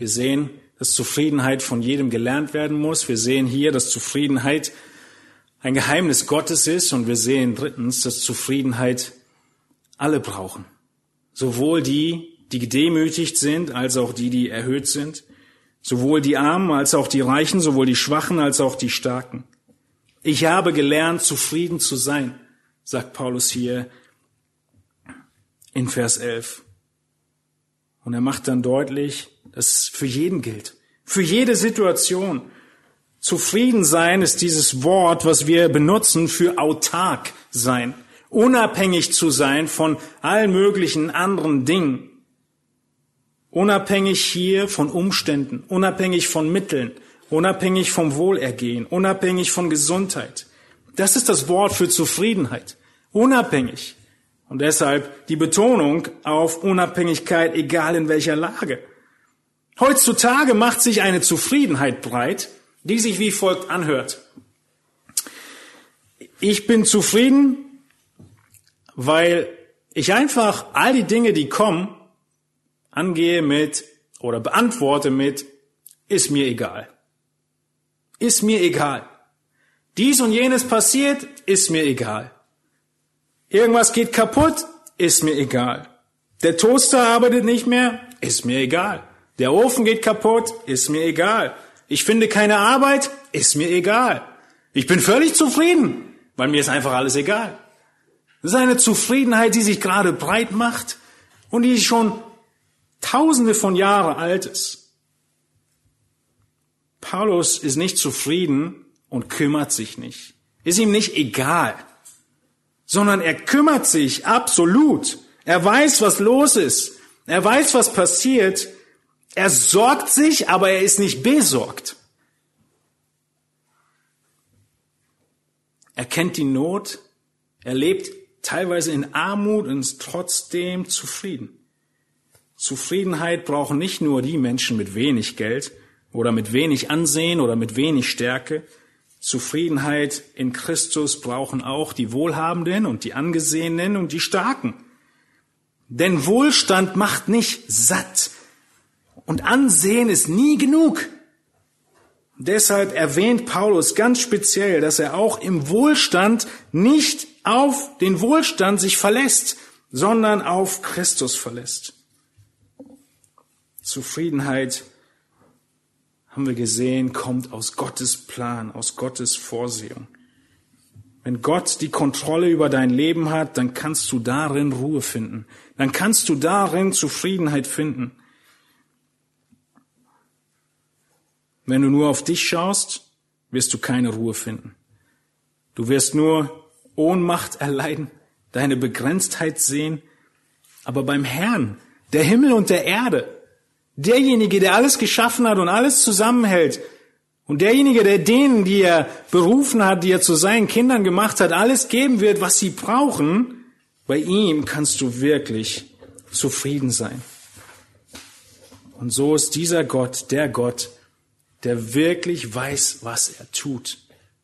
Wir sehen, dass Zufriedenheit von jedem gelernt werden muss. Wir sehen hier, dass Zufriedenheit ein Geheimnis Gottes ist. Und wir sehen drittens, dass Zufriedenheit alle brauchen. Sowohl die, die gedemütigt sind, als auch die, die erhöht sind. Sowohl die Armen als auch die Reichen, sowohl die Schwachen als auch die Starken. Ich habe gelernt, zufrieden zu sein, sagt Paulus hier in Vers 11. Und er macht dann deutlich, das für jeden gilt. Für jede Situation. Zufrieden sein ist dieses Wort, was wir benutzen für autark sein. Unabhängig zu sein von allen möglichen anderen Dingen. Unabhängig hier von Umständen, unabhängig von Mitteln, unabhängig vom Wohlergehen, unabhängig von Gesundheit. Das ist das Wort für Zufriedenheit. Unabhängig. Und deshalb die Betonung auf Unabhängigkeit, egal in welcher Lage. Heutzutage macht sich eine Zufriedenheit breit, die sich wie folgt anhört. Ich bin zufrieden, weil ich einfach all die Dinge, die kommen, angehe mit oder beantworte mit, ist mir egal. Ist mir egal. Dies und jenes passiert, ist mir egal. Irgendwas geht kaputt, ist mir egal. Der Toaster arbeitet nicht mehr, ist mir egal. Der Ofen geht kaputt, ist mir egal. Ich finde keine Arbeit, ist mir egal. Ich bin völlig zufrieden, weil mir ist einfach alles egal. Das ist eine Zufriedenheit, die sich gerade breit macht und die schon tausende von Jahren alt ist. Paulus ist nicht zufrieden und kümmert sich nicht. Ist ihm nicht egal, sondern er kümmert sich absolut. Er weiß, was los ist. Er weiß, was passiert er sorgt sich, aber er ist nicht besorgt. Er kennt die Not, er lebt teilweise in Armut und ist trotzdem zufrieden. Zufriedenheit brauchen nicht nur die Menschen mit wenig Geld oder mit wenig Ansehen oder mit wenig Stärke. Zufriedenheit in Christus brauchen auch die Wohlhabenden und die Angesehenen und die Starken. Denn Wohlstand macht nicht satt, und Ansehen ist nie genug. Deshalb erwähnt Paulus ganz speziell, dass er auch im Wohlstand nicht auf den Wohlstand sich verlässt, sondern auf Christus verlässt. Zufriedenheit, haben wir gesehen, kommt aus Gottes Plan, aus Gottes Vorsehung. Wenn Gott die Kontrolle über dein Leben hat, dann kannst du darin Ruhe finden. Dann kannst du darin Zufriedenheit finden. Wenn du nur auf dich schaust, wirst du keine Ruhe finden. Du wirst nur Ohnmacht erleiden, deine Begrenztheit sehen. Aber beim Herrn, der Himmel und der Erde, derjenige, der alles geschaffen hat und alles zusammenhält, und derjenige, der denen, die er berufen hat, die er zu seinen Kindern gemacht hat, alles geben wird, was sie brauchen, bei ihm kannst du wirklich zufrieden sein. Und so ist dieser Gott, der Gott, der wirklich weiß, was er tut.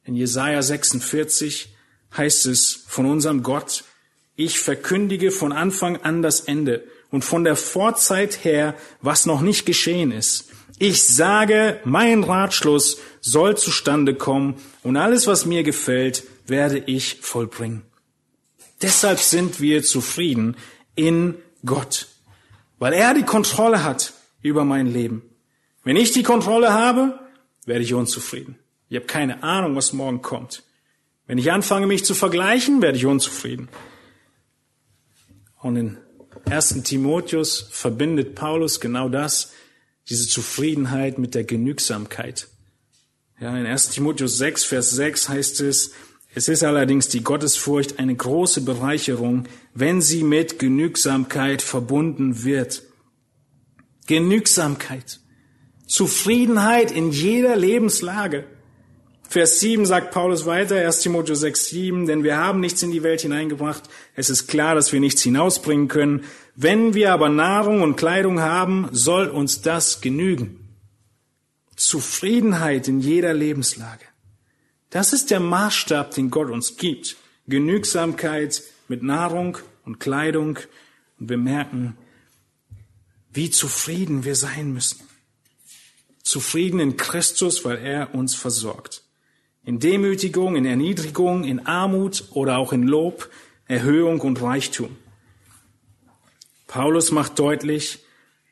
In Jesaja 46 heißt es von unserem Gott, ich verkündige von Anfang an das Ende und von der Vorzeit her, was noch nicht geschehen ist. Ich sage, mein Ratschluss soll zustande kommen und alles, was mir gefällt, werde ich vollbringen. Deshalb sind wir zufrieden in Gott, weil er die Kontrolle hat über mein Leben. Wenn ich die Kontrolle habe, werde ich unzufrieden. Ich habe keine Ahnung, was morgen kommt. Wenn ich anfange, mich zu vergleichen, werde ich unzufrieden. Und in 1. Timotheus verbindet Paulus genau das, diese Zufriedenheit mit der Genügsamkeit. Ja, in 1. Timotheus 6, Vers 6 heißt es, es ist allerdings die Gottesfurcht eine große Bereicherung, wenn sie mit Genügsamkeit verbunden wird. Genügsamkeit. Zufriedenheit in jeder Lebenslage. Vers 7 sagt Paulus weiter, 1 Timotheus 6, 7, denn wir haben nichts in die Welt hineingebracht. Es ist klar, dass wir nichts hinausbringen können. Wenn wir aber Nahrung und Kleidung haben, soll uns das genügen. Zufriedenheit in jeder Lebenslage. Das ist der Maßstab, den Gott uns gibt. Genügsamkeit mit Nahrung und Kleidung. Und wir merken, wie zufrieden wir sein müssen. Zufrieden in Christus, weil er uns versorgt. In Demütigung, in Erniedrigung, in Armut oder auch in Lob, Erhöhung und Reichtum. Paulus macht deutlich,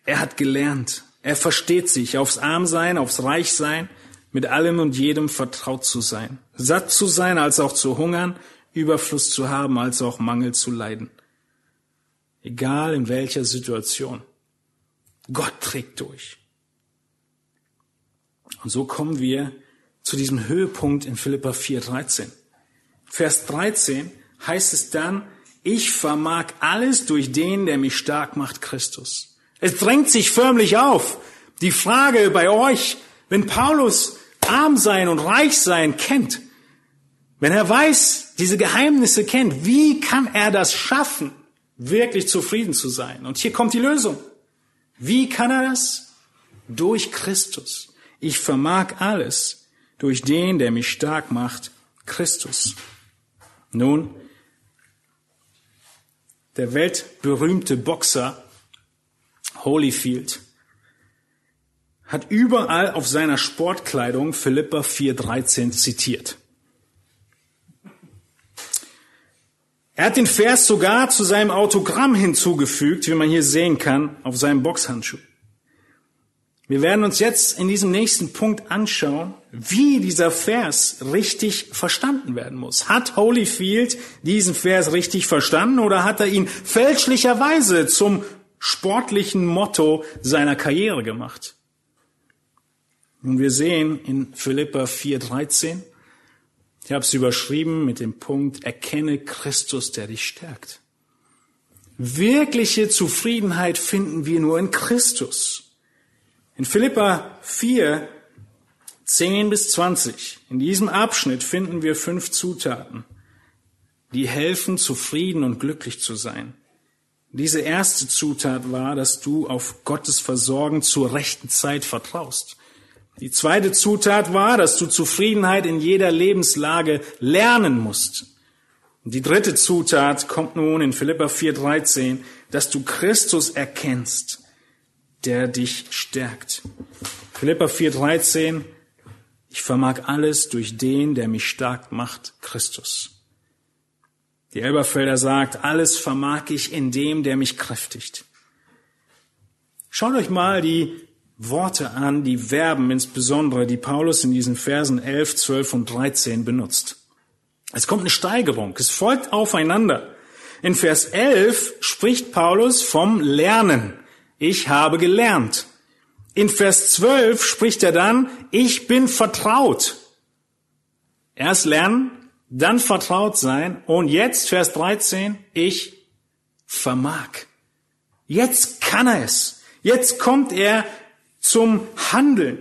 er hat gelernt, er versteht sich, aufs Armsein, aufs Reichsein, mit allem und jedem vertraut zu sein, satt zu sein, als auch zu hungern, Überfluss zu haben, als auch Mangel zu leiden. Egal in welcher Situation. Gott trägt durch. Und so kommen wir zu diesem Höhepunkt in Philippa 4,13. Vers 13 heißt es dann, ich vermag alles durch den, der mich stark macht, Christus. Es drängt sich förmlich auf. Die Frage bei euch, wenn Paulus arm sein und reich sein kennt, wenn er weiß, diese Geheimnisse kennt, wie kann er das schaffen, wirklich zufrieden zu sein? Und hier kommt die Lösung. Wie kann er das? Durch Christus. Ich vermag alles durch den, der mich stark macht, Christus. Nun, der weltberühmte Boxer Holyfield hat überall auf seiner Sportkleidung Philippa 4,13 zitiert. Er hat den Vers sogar zu seinem Autogramm hinzugefügt, wie man hier sehen kann, auf seinem Boxhandschuh. Wir werden uns jetzt in diesem nächsten Punkt anschauen, wie dieser Vers richtig verstanden werden muss. Hat Holyfield diesen Vers richtig verstanden oder hat er ihn fälschlicherweise zum sportlichen Motto seiner Karriere gemacht? Und wir sehen in Philippa 4,13, ich habe es überschrieben mit dem Punkt, erkenne Christus, der dich stärkt. Wirkliche Zufriedenheit finden wir nur in Christus. In Philippa 4, 10 bis 20, in diesem Abschnitt finden wir fünf Zutaten, die helfen, zufrieden und glücklich zu sein. Diese erste Zutat war, dass du auf Gottes Versorgen zur rechten Zeit vertraust. Die zweite Zutat war, dass du Zufriedenheit in jeder Lebenslage lernen musst. Die dritte Zutat kommt nun in Philippa 4,13, dass du Christus erkennst, der dich stärkt. Philippa 4,13, ich vermag alles durch den, der mich stark macht, Christus. Die Elberfelder sagt, alles vermag ich in dem, der mich kräftigt. Schaut euch mal die Worte an, die Verben insbesondere, die Paulus in diesen Versen 11, 12 und 13 benutzt. Es kommt eine Steigerung, es folgt aufeinander. In Vers 11 spricht Paulus vom Lernen. Ich habe gelernt. In Vers 12 spricht er dann, ich bin vertraut. Erst lernen, dann vertraut sein und jetzt Vers 13, ich vermag. Jetzt kann er es. Jetzt kommt er zum Handeln.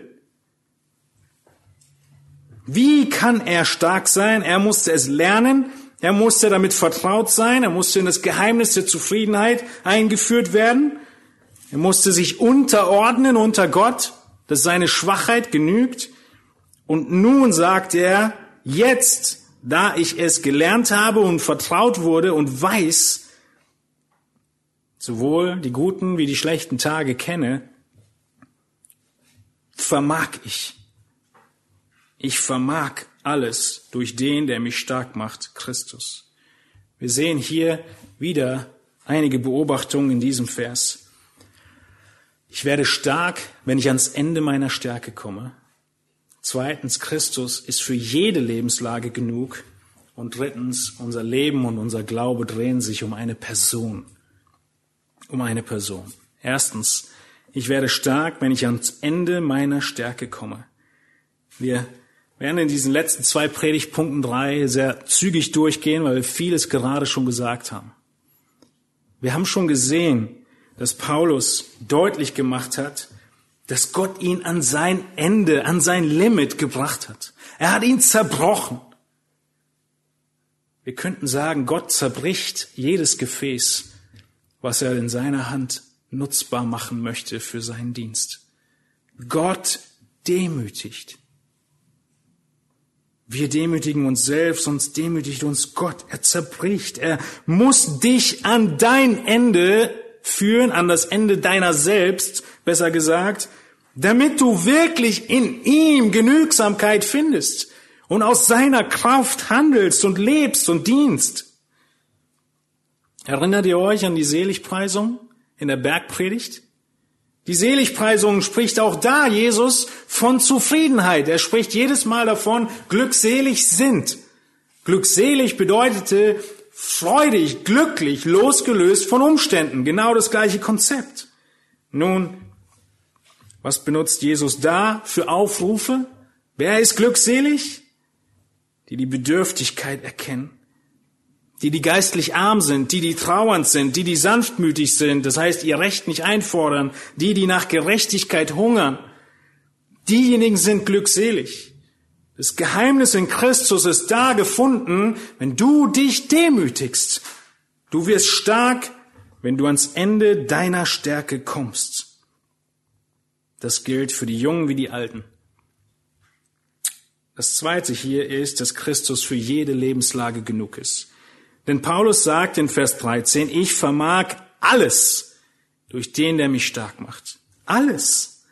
Wie kann er stark sein? Er musste es lernen, er musste damit vertraut sein, er musste in das Geheimnis der Zufriedenheit eingeführt werden, er musste sich unterordnen unter Gott, dass seine Schwachheit genügt. Und nun sagt er, jetzt, da ich es gelernt habe und vertraut wurde und weiß, sowohl die guten wie die schlechten Tage kenne, vermag ich. Ich vermag alles durch den, der mich stark macht, Christus. Wir sehen hier wieder einige Beobachtungen in diesem Vers. Ich werde stark, wenn ich ans Ende meiner Stärke komme. Zweitens, Christus ist für jede Lebenslage genug. Und drittens, unser Leben und unser Glaube drehen sich um eine Person. Um eine Person. Erstens, ich werde stark, wenn ich ans Ende meiner Stärke komme. Wir werden in diesen letzten zwei Predigtpunkten drei sehr zügig durchgehen, weil wir vieles gerade schon gesagt haben. Wir haben schon gesehen, dass Paulus deutlich gemacht hat, dass Gott ihn an sein Ende, an sein Limit gebracht hat. Er hat ihn zerbrochen. Wir könnten sagen, Gott zerbricht jedes Gefäß, was er in seiner Hand nutzbar machen möchte für seinen Dienst. Gott demütigt. Wir demütigen uns selbst, sonst demütigt uns Gott. Er zerbricht. Er muss dich an dein Ende führen, an das Ende deiner selbst, besser gesagt, damit du wirklich in ihm Genügsamkeit findest und aus seiner Kraft handelst und lebst und dienst. Erinnert ihr euch an die Seligpreisung in der Bergpredigt? Die Seligpreisung spricht auch da Jesus von Zufriedenheit. Er spricht jedes Mal davon, glückselig sind. Glückselig bedeutete freudig, glücklich, losgelöst von Umständen. Genau das gleiche Konzept. Nun, was benutzt Jesus da für Aufrufe? Wer ist glückselig? Die die Bedürftigkeit erkennen die, die geistlich arm sind, die, die trauernd sind, die, die sanftmütig sind, das heißt, ihr Recht nicht einfordern, die, die nach Gerechtigkeit hungern, diejenigen sind glückselig. Das Geheimnis in Christus ist da gefunden, wenn du dich demütigst. Du wirst stark, wenn du ans Ende deiner Stärke kommst. Das gilt für die Jungen wie die Alten. Das zweite hier ist, dass Christus für jede Lebenslage genug ist. Denn Paulus sagt in Vers 13, ich vermag alles durch den, der mich stark macht. Alles.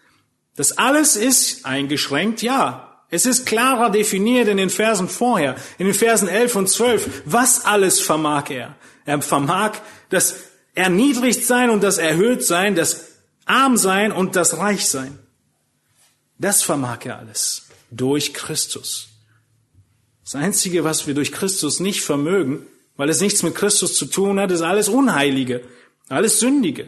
Das alles ist eingeschränkt, ja. Es ist klarer definiert in den Versen vorher, in den Versen 11 und 12. Was alles vermag er? Er vermag das erniedrigt sein und das erhöht sein, das arm sein und das reich sein. Das vermag er alles durch Christus. Das Einzige, was wir durch Christus nicht vermögen, weil es nichts mit Christus zu tun hat, ist alles Unheilige, alles Sündige.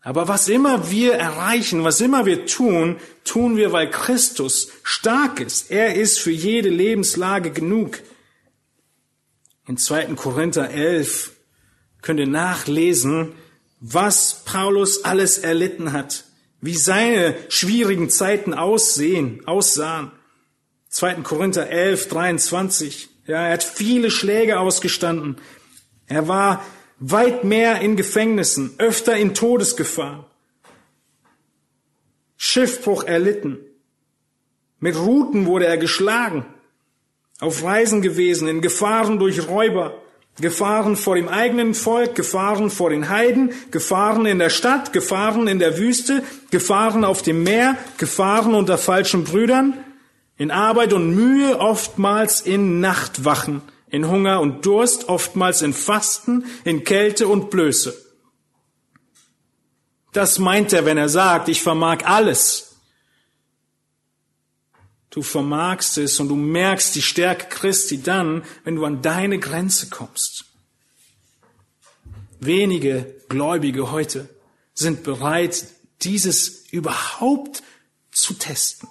Aber was immer wir erreichen, was immer wir tun, tun wir, weil Christus stark ist. Er ist für jede Lebenslage genug. In 2. Korinther 11 könnt ihr nachlesen, was Paulus alles erlitten hat, wie seine schwierigen Zeiten aussehen, aussahen. 2. Korinther 11, 23. Ja, er hat viele Schläge ausgestanden. Er war weit mehr in Gefängnissen, öfter in Todesgefahr. Schiffbruch erlitten. Mit Ruten wurde er geschlagen. Auf Reisen gewesen, in Gefahren durch Räuber. Gefahren vor dem eigenen Volk, Gefahren vor den Heiden, Gefahren in der Stadt, Gefahren in der Wüste, Gefahren auf dem Meer, Gefahren unter falschen Brüdern, in Arbeit und Mühe, oftmals in Nachtwachen, in Hunger und Durst, oftmals in Fasten, in Kälte und Blöße. Das meint er, wenn er sagt, ich vermag alles. Du vermagst es und du merkst die Stärke Christi dann, wenn du an deine Grenze kommst. Wenige Gläubige heute sind bereit, dieses überhaupt zu testen.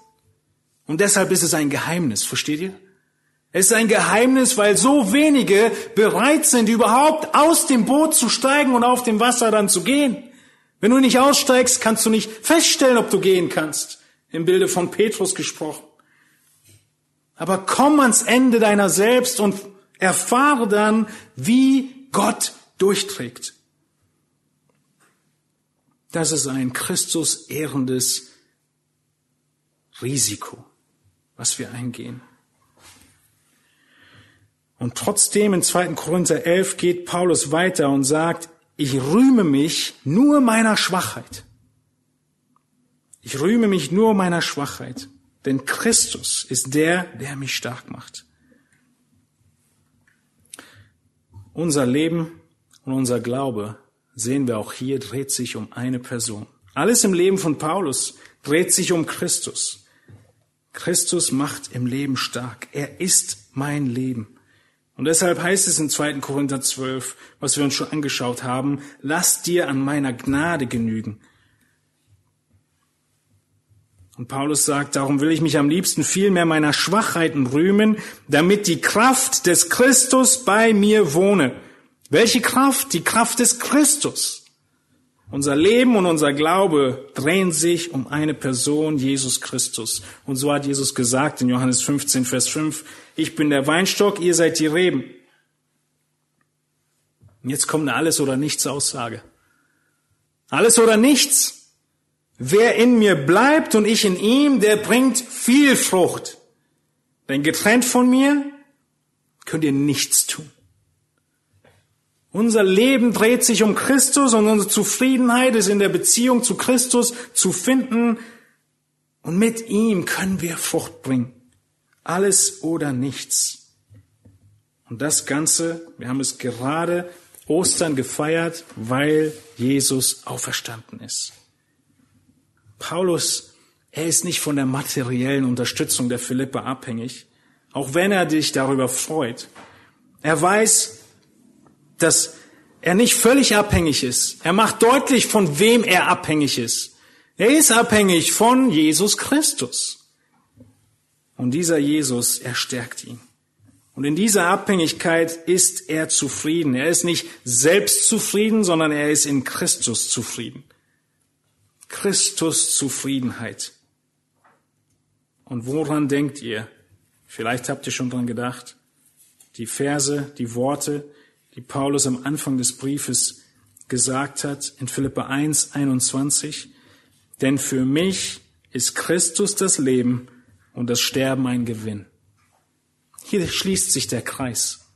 Und deshalb ist es ein Geheimnis, versteht ihr? Es ist ein Geheimnis, weil so wenige bereit sind, überhaupt aus dem Boot zu steigen und auf dem Wasser dann zu gehen. Wenn du nicht aussteigst, kannst du nicht feststellen, ob du gehen kannst. Im Bilde von Petrus gesprochen. Aber komm ans Ende deiner selbst und erfahre dann, wie Gott durchträgt. Das ist ein Christus ehrendes Risiko was wir eingehen. Und trotzdem in 2. Korinther 11 geht Paulus weiter und sagt, ich rühme mich nur meiner Schwachheit. Ich rühme mich nur meiner Schwachheit, denn Christus ist der, der mich stark macht. Unser Leben und unser Glaube, sehen wir auch hier, dreht sich um eine Person. Alles im Leben von Paulus dreht sich um Christus. Christus macht im Leben stark. Er ist mein Leben. Und deshalb heißt es in 2. Korinther 12, was wir uns schon angeschaut haben, lass dir an meiner Gnade genügen. Und Paulus sagt, darum will ich mich am liebsten viel mehr meiner Schwachheiten rühmen, damit die Kraft des Christus bei mir wohne. Welche Kraft? Die Kraft des Christus. Unser Leben und unser Glaube drehen sich um eine Person, Jesus Christus. Und so hat Jesus gesagt in Johannes 15, Vers 5, ich bin der Weinstock, ihr seid die Reben. Und jetzt kommt eine Alles- oder Nichts-Aussage. Alles oder nichts. Wer in mir bleibt und ich in ihm, der bringt viel Frucht. Denn getrennt von mir könnt ihr nichts tun. Unser Leben dreht sich um Christus und unsere Zufriedenheit ist in der Beziehung zu Christus zu finden. Und mit ihm können wir Frucht bringen. Alles oder nichts. Und das Ganze, wir haben es gerade Ostern gefeiert, weil Jesus auferstanden ist. Paulus, er ist nicht von der materiellen Unterstützung der Philippe abhängig, auch wenn er dich darüber freut. Er weiß, dass er nicht völlig abhängig ist. Er macht deutlich, von wem er abhängig ist. Er ist abhängig von Jesus Christus. Und dieser Jesus, er stärkt ihn. Und in dieser Abhängigkeit ist er zufrieden. Er ist nicht selbst zufrieden, sondern er ist in Christus zufrieden. Christus Zufriedenheit. Und woran denkt ihr? Vielleicht habt ihr schon dran gedacht. Die Verse, die Worte, die Paulus am Anfang des Briefes gesagt hat in Philippa 1, 21. Denn für mich ist Christus das Leben und das Sterben ein Gewinn. Hier schließt sich der Kreis.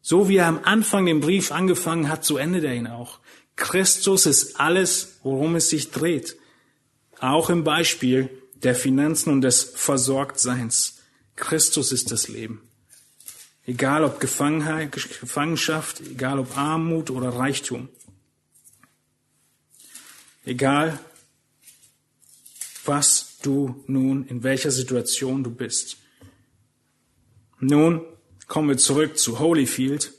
So wie er am Anfang den Brief angefangen hat, so endet er ihn auch. Christus ist alles, worum es sich dreht. Auch im Beispiel der Finanzen und des Versorgtseins. Christus ist das Leben. Egal ob Gefangenschaft, egal ob Armut oder Reichtum. Egal, was du nun, in welcher Situation du bist. Nun kommen wir zurück zu Holyfield.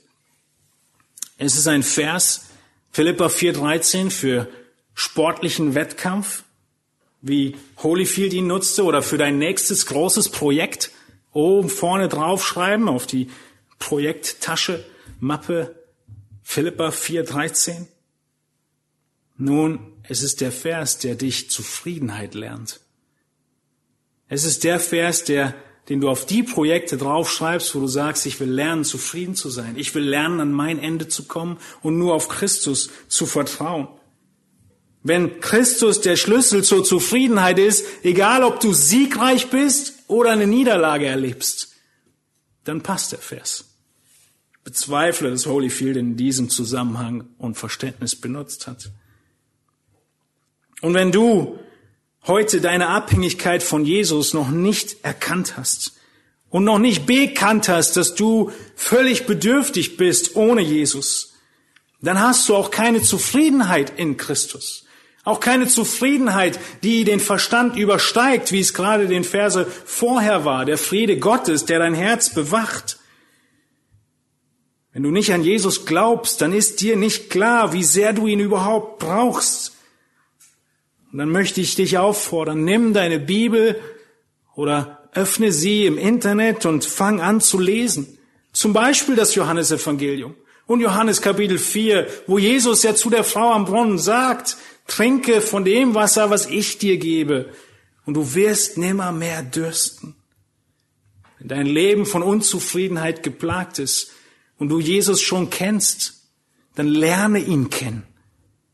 Es ist ein Vers, Philippa 4,13 für sportlichen Wettkampf, wie Holyfield ihn nutzte, oder für dein nächstes großes Projekt oben vorne draufschreiben auf die Projekttasche, Mappe Philippa 4,13. Nun, es ist der Vers, der dich Zufriedenheit lernt. Es ist der Vers, der, den du auf die Projekte draufschreibst, wo du sagst, ich will lernen, zufrieden zu sein. Ich will lernen, an mein Ende zu kommen und nur auf Christus zu vertrauen. Wenn Christus der Schlüssel zur Zufriedenheit ist, egal ob du siegreich bist oder eine Niederlage erlebst, dann passt der Vers. Ich bezweifle, dass Holyfield in diesem Zusammenhang und Verständnis benutzt hat. Und wenn du heute deine Abhängigkeit von Jesus noch nicht erkannt hast und noch nicht bekannt hast, dass du völlig bedürftig bist ohne Jesus, dann hast du auch keine Zufriedenheit in Christus. Auch keine Zufriedenheit, die den Verstand übersteigt, wie es gerade den Verse vorher war, der Friede Gottes, der dein Herz bewacht. Wenn du nicht an Jesus glaubst, dann ist dir nicht klar, wie sehr du ihn überhaupt brauchst. Und dann möchte ich dich auffordern, nimm deine Bibel oder öffne sie im Internet und fang an zu lesen. Zum Beispiel das Johannesevangelium und Johannes Kapitel 4, wo Jesus ja zu der Frau am Brunnen sagt, trinke von dem Wasser, was ich dir gebe, und du wirst nimmer mehr dürsten. Wenn dein Leben von Unzufriedenheit geplagt ist und du Jesus schon kennst, dann lerne ihn kennen.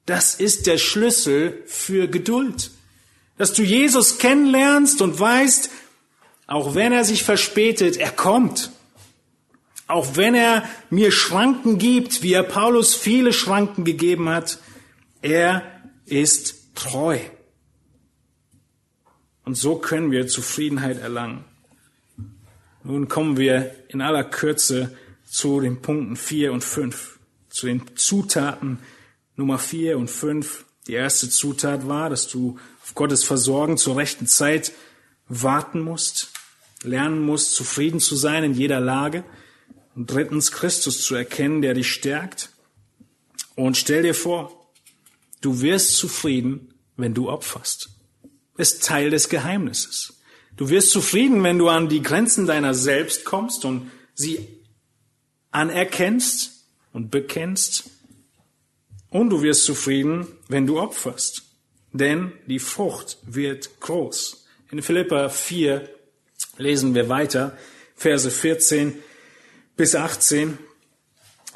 Das ist der Schlüssel für Geduld. Dass du Jesus kennenlernst und weißt, auch wenn er sich verspätet, er kommt. Auch wenn er mir Schranken gibt, wie er Paulus viele Schranken gegeben hat, er ist treu. Und so können wir Zufriedenheit erlangen. Nun kommen wir in aller Kürze zu den Punkten vier und fünf, zu den Zutaten Nummer vier und fünf. Die erste Zutat war, dass du auf Gottes Versorgen zur rechten Zeit warten musst, lernen musst, zufrieden zu sein in jeder Lage. Und drittens Christus zu erkennen, der dich stärkt. Und stell dir vor, du wirst zufrieden, wenn du opferst. Ist Teil des Geheimnisses. Du wirst zufrieden, wenn du an die Grenzen deiner selbst kommst und sie anerkennst und bekennst. Und du wirst zufrieden, wenn du opferst. Denn die Frucht wird groß. In Philippa 4 lesen wir weiter, Verse 14 bis 18.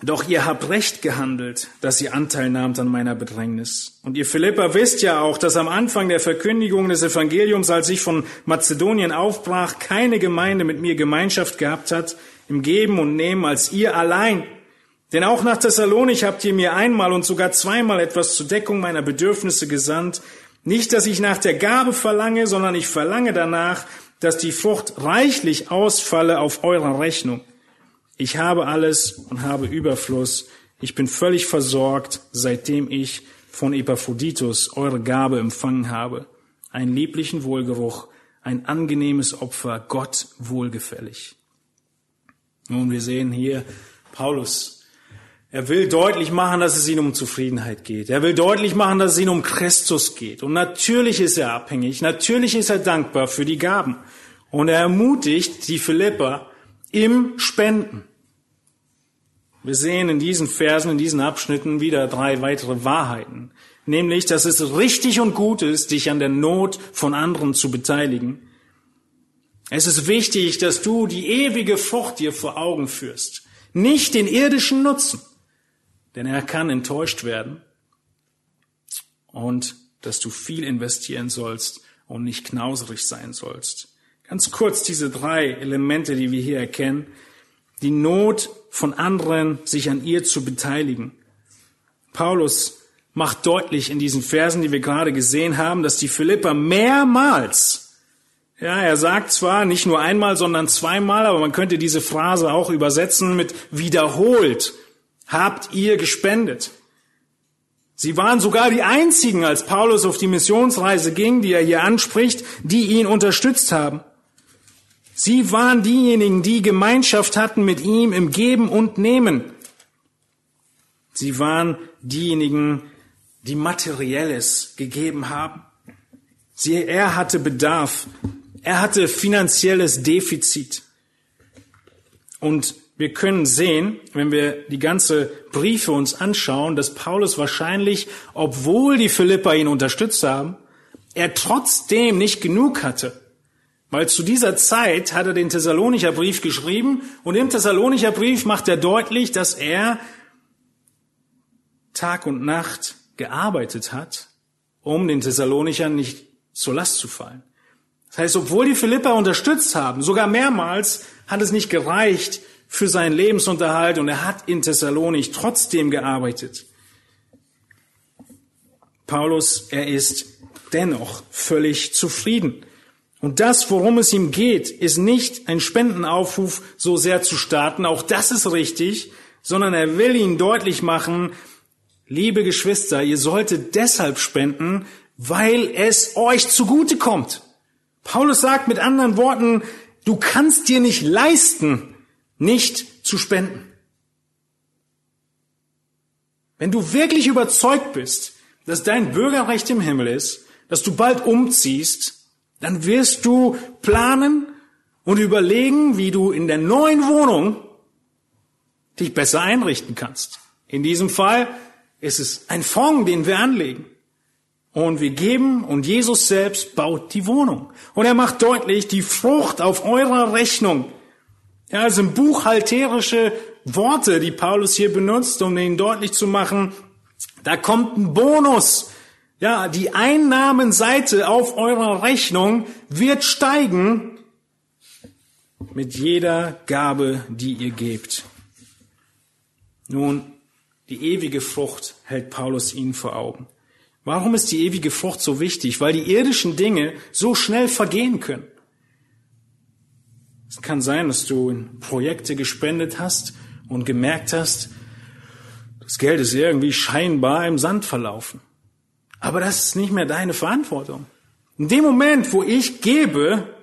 Doch ihr habt recht gehandelt, dass ihr Anteil nahmt an meiner Bedrängnis. Und ihr Philippa wisst ja auch, dass am Anfang der Verkündigung des Evangeliums, als ich von Mazedonien aufbrach, keine Gemeinde mit mir Gemeinschaft gehabt hat im Geben und Nehmen als ihr allein. Denn auch nach Thessalonik habt ihr mir einmal und sogar zweimal etwas zur Deckung meiner Bedürfnisse gesandt. Nicht, dass ich nach der Gabe verlange, sondern ich verlange danach, dass die Frucht reichlich ausfalle auf eurer Rechnung. Ich habe alles und habe Überfluss. Ich bin völlig versorgt, seitdem ich von Epaphroditus eure Gabe empfangen habe. Einen lieblichen Wohlgeruch, ein angenehmes Opfer, Gott wohlgefällig. Nun, wir sehen hier Paulus. Er will deutlich machen, dass es ihm um Zufriedenheit geht. Er will deutlich machen, dass es ihm um Christus geht. Und natürlich ist er abhängig. Natürlich ist er dankbar für die Gaben. Und er ermutigt die Philipper im Spenden. Wir sehen in diesen Versen, in diesen Abschnitten wieder drei weitere Wahrheiten. Nämlich, dass es richtig und gut ist, dich an der Not von anderen zu beteiligen. Es ist wichtig, dass du die ewige Frucht dir vor Augen führst. Nicht den irdischen Nutzen. Denn er kann enttäuscht werden. Und dass du viel investieren sollst und nicht knauserig sein sollst. Ganz kurz diese drei Elemente, die wir hier erkennen die Not von anderen, sich an ihr zu beteiligen. Paulus macht deutlich in diesen Versen, die wir gerade gesehen haben, dass die Philipper mehrmals, ja, er sagt zwar nicht nur einmal, sondern zweimal, aber man könnte diese Phrase auch übersetzen mit wiederholt, habt ihr gespendet. Sie waren sogar die einzigen, als Paulus auf die Missionsreise ging, die er hier anspricht, die ihn unterstützt haben. Sie waren diejenigen, die Gemeinschaft hatten mit ihm im Geben und Nehmen. Sie waren diejenigen, die Materielles gegeben haben. Sie, er hatte Bedarf. Er hatte finanzielles Defizit. Und wir können sehen, wenn wir die ganze Briefe uns anschauen, dass Paulus wahrscheinlich, obwohl die Philipper ihn unterstützt haben, er trotzdem nicht genug hatte. Weil zu dieser Zeit hat er den Thessalonicher Brief geschrieben und im Thessalonicher Brief macht er deutlich, dass er Tag und Nacht gearbeitet hat, um den Thessalonichern nicht zur Last zu fallen. Das heißt, obwohl die Philippa unterstützt haben, sogar mehrmals, hat es nicht gereicht für seinen Lebensunterhalt und er hat in Thessalonik trotzdem gearbeitet. Paulus, er ist dennoch völlig zufrieden. Und das, worum es ihm geht, ist nicht ein Spendenaufruf so sehr zu starten, auch das ist richtig, sondern er will ihnen deutlich machen, liebe Geschwister, ihr solltet deshalb spenden, weil es euch zugute kommt. Paulus sagt mit anderen Worten, du kannst dir nicht leisten, nicht zu spenden. Wenn du wirklich überzeugt bist, dass dein Bürgerrecht im Himmel ist, dass du bald umziehst, dann wirst du planen und überlegen, wie du in der neuen Wohnung dich besser einrichten kannst. In diesem Fall ist es ein Fonds, den wir anlegen. Und wir geben und Jesus selbst baut die Wohnung. Und er macht deutlich, die Frucht auf eurer Rechnung. Ja, es sind buchhalterische Worte, die Paulus hier benutzt, um ihnen deutlich zu machen, da kommt ein Bonus ja, die Einnahmenseite auf eurer Rechnung wird steigen mit jeder Gabe, die ihr gebt. Nun, die ewige Frucht hält Paulus ihnen vor Augen. Warum ist die ewige Frucht so wichtig? Weil die irdischen Dinge so schnell vergehen können. Es kann sein, dass du in Projekte gespendet hast und gemerkt hast, das Geld ist irgendwie scheinbar im Sand verlaufen. Aber das ist nicht mehr deine Verantwortung. In dem Moment, wo ich gebe,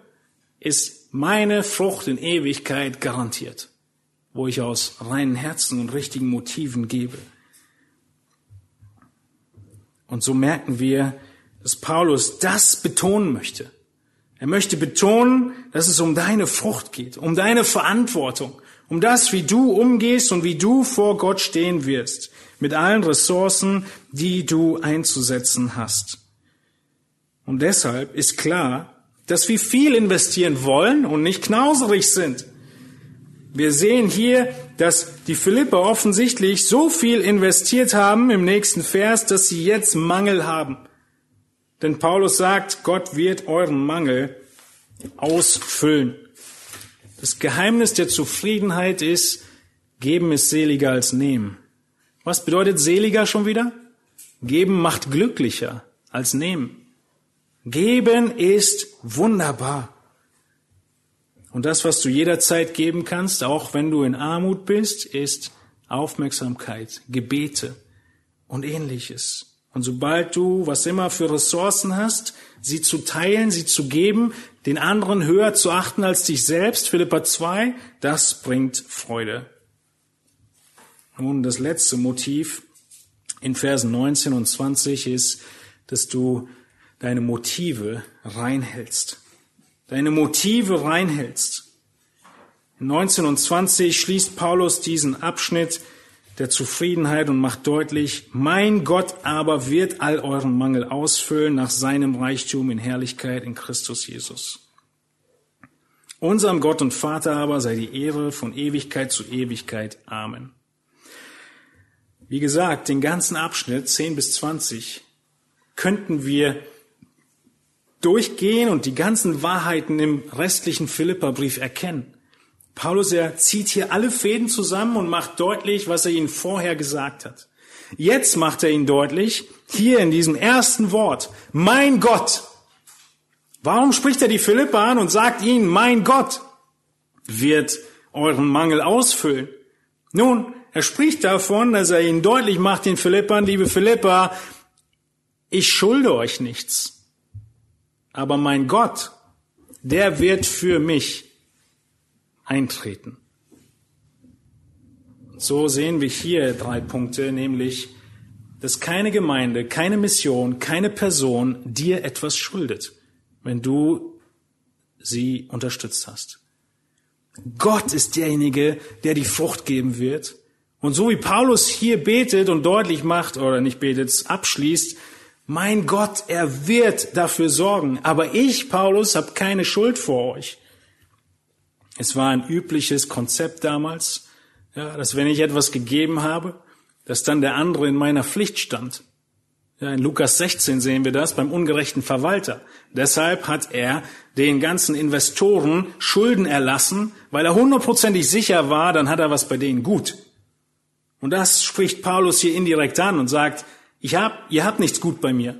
ist meine Frucht in Ewigkeit garantiert, wo ich aus reinen Herzen und richtigen Motiven gebe. Und so merken wir, dass Paulus das betonen möchte. Er möchte betonen, dass es um deine Frucht geht, um deine Verantwortung, um das, wie du umgehst und wie du vor Gott stehen wirst, mit allen Ressourcen, die du einzusetzen hast. Und deshalb ist klar, dass wir viel investieren wollen und nicht knauserig sind. Wir sehen hier, dass die Philipper offensichtlich so viel investiert haben im nächsten Vers, dass sie jetzt Mangel haben. Denn Paulus sagt, Gott wird euren Mangel ausfüllen. Das Geheimnis der Zufriedenheit ist, geben ist seliger als nehmen. Was bedeutet seliger schon wieder? Geben macht glücklicher als nehmen. Geben ist wunderbar. Und das, was du jederzeit geben kannst, auch wenn du in Armut bist, ist Aufmerksamkeit, Gebete und ähnliches. Und sobald du, was immer für Ressourcen hast, sie zu teilen, sie zu geben, den anderen höher zu achten als dich selbst, Philippa 2, das bringt Freude. Nun, das letzte Motiv in Versen 19 und 20 ist, dass du deine Motive reinhältst. Deine Motive reinhältst. In 19 und 20 schließt Paulus diesen Abschnitt der Zufriedenheit und macht deutlich, mein Gott aber wird all euren Mangel ausfüllen nach seinem Reichtum in Herrlichkeit in Christus Jesus. Unserem Gott und Vater aber sei die Ehre von Ewigkeit zu Ewigkeit. Amen. Wie gesagt, den ganzen Abschnitt 10 bis 20 könnten wir durchgehen und die ganzen Wahrheiten im restlichen Philipperbrief erkennen. Paulus, er zieht hier alle Fäden zusammen und macht deutlich, was er ihnen vorher gesagt hat. Jetzt macht er ihnen deutlich, hier in diesem ersten Wort, mein Gott. Warum spricht er die Philipper an und sagt ihnen, mein Gott wird euren Mangel ausfüllen? Nun, er spricht davon, dass er ihnen deutlich macht, den Philippern, liebe Philippa, ich schulde euch nichts. Aber mein Gott, der wird für mich eintreten. So sehen wir hier drei Punkte, nämlich, dass keine Gemeinde, keine Mission, keine Person dir etwas schuldet, wenn du sie unterstützt hast. Gott ist derjenige, der die Frucht geben wird. Und so wie Paulus hier betet und deutlich macht, oder nicht betet, abschließt, mein Gott, er wird dafür sorgen. Aber ich, Paulus, habe keine Schuld vor euch. Es war ein übliches Konzept damals, ja, dass wenn ich etwas gegeben habe, dass dann der andere in meiner Pflicht stand. Ja, in Lukas 16 sehen wir das beim ungerechten Verwalter. Deshalb hat er den ganzen Investoren Schulden erlassen, weil er hundertprozentig sicher war, dann hat er was bei denen gut. Und das spricht Paulus hier indirekt an und sagt, ich hab, ihr habt nichts gut bei mir,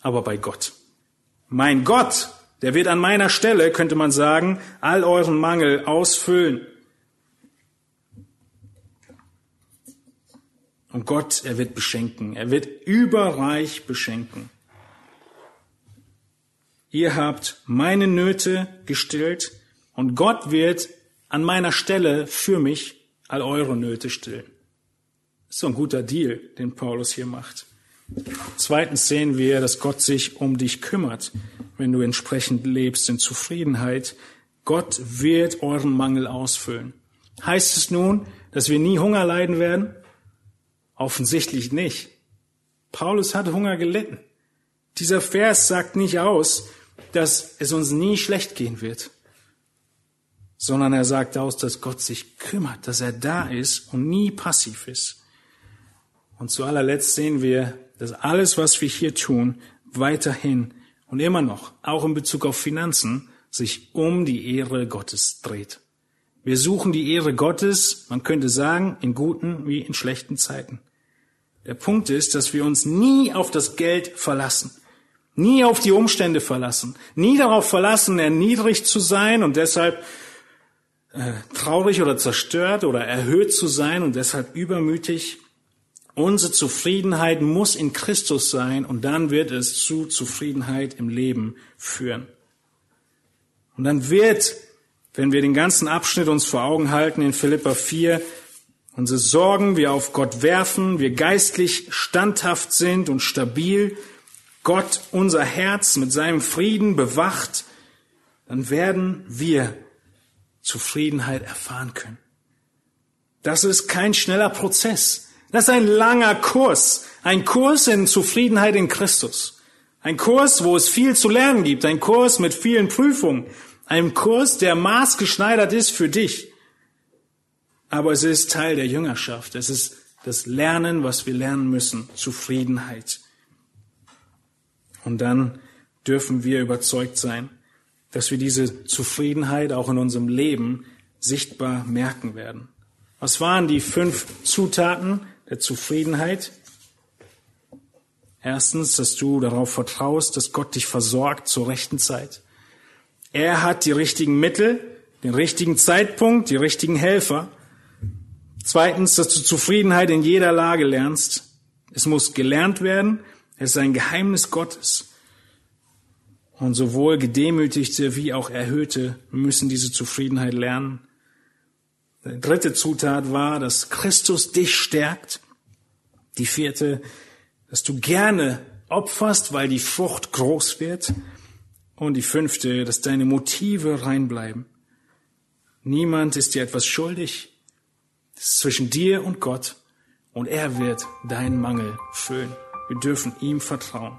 aber bei Gott. Mein Gott der wird an meiner Stelle, könnte man sagen, all euren Mangel ausfüllen. Und Gott, er wird beschenken. Er wird überreich beschenken. Ihr habt meine Nöte gestillt und Gott wird an meiner Stelle für mich all eure Nöte stillen. So ein guter Deal, den Paulus hier macht. Zweitens sehen wir, dass Gott sich um dich kümmert, wenn du entsprechend lebst in Zufriedenheit. Gott wird euren Mangel ausfüllen. Heißt es nun, dass wir nie Hunger leiden werden? Offensichtlich nicht. Paulus hat Hunger gelitten. Dieser Vers sagt nicht aus, dass es uns nie schlecht gehen wird, sondern er sagt aus, dass Gott sich kümmert, dass er da ist und nie passiv ist. Und zu allerletzt sehen wir, dass alles, was wir hier tun, weiterhin und immer noch, auch in Bezug auf Finanzen, sich um die Ehre Gottes dreht. Wir suchen die Ehre Gottes, man könnte sagen, in guten wie in schlechten Zeiten. Der Punkt ist, dass wir uns nie auf das Geld verlassen, nie auf die Umstände verlassen, nie darauf verlassen, erniedrigt zu sein und deshalb äh, traurig oder zerstört oder erhöht zu sein und deshalb übermütig, Unsere Zufriedenheit muss in Christus sein und dann wird es zu Zufriedenheit im Leben führen. Und dann wird, wenn wir den ganzen Abschnitt uns vor Augen halten in Philippa 4, unsere Sorgen wir auf Gott werfen, wir geistlich standhaft sind und stabil, Gott unser Herz mit seinem Frieden bewacht, dann werden wir Zufriedenheit erfahren können. Das ist kein schneller Prozess. Das ist ein langer Kurs. Ein Kurs in Zufriedenheit in Christus. Ein Kurs, wo es viel zu lernen gibt. Ein Kurs mit vielen Prüfungen. Ein Kurs, der maßgeschneidert ist für dich. Aber es ist Teil der Jüngerschaft. Es ist das Lernen, was wir lernen müssen. Zufriedenheit. Und dann dürfen wir überzeugt sein, dass wir diese Zufriedenheit auch in unserem Leben sichtbar merken werden. Was waren die fünf Zutaten der Zufriedenheit? Erstens, dass du darauf vertraust, dass Gott dich versorgt zur rechten Zeit. Er hat die richtigen Mittel, den richtigen Zeitpunkt, die richtigen Helfer. Zweitens, dass du Zufriedenheit in jeder Lage lernst. Es muss gelernt werden. Es ist ein Geheimnis Gottes. Und sowohl Gedemütigte wie auch Erhöhte müssen diese Zufriedenheit lernen. Die dritte Zutat war, dass Christus dich stärkt. Die vierte, dass du gerne opferst, weil die Frucht groß wird. Und die fünfte, dass deine Motive reinbleiben. Niemand ist dir etwas schuldig. Es ist zwischen dir und Gott. Und er wird deinen Mangel füllen. Wir dürfen ihm vertrauen.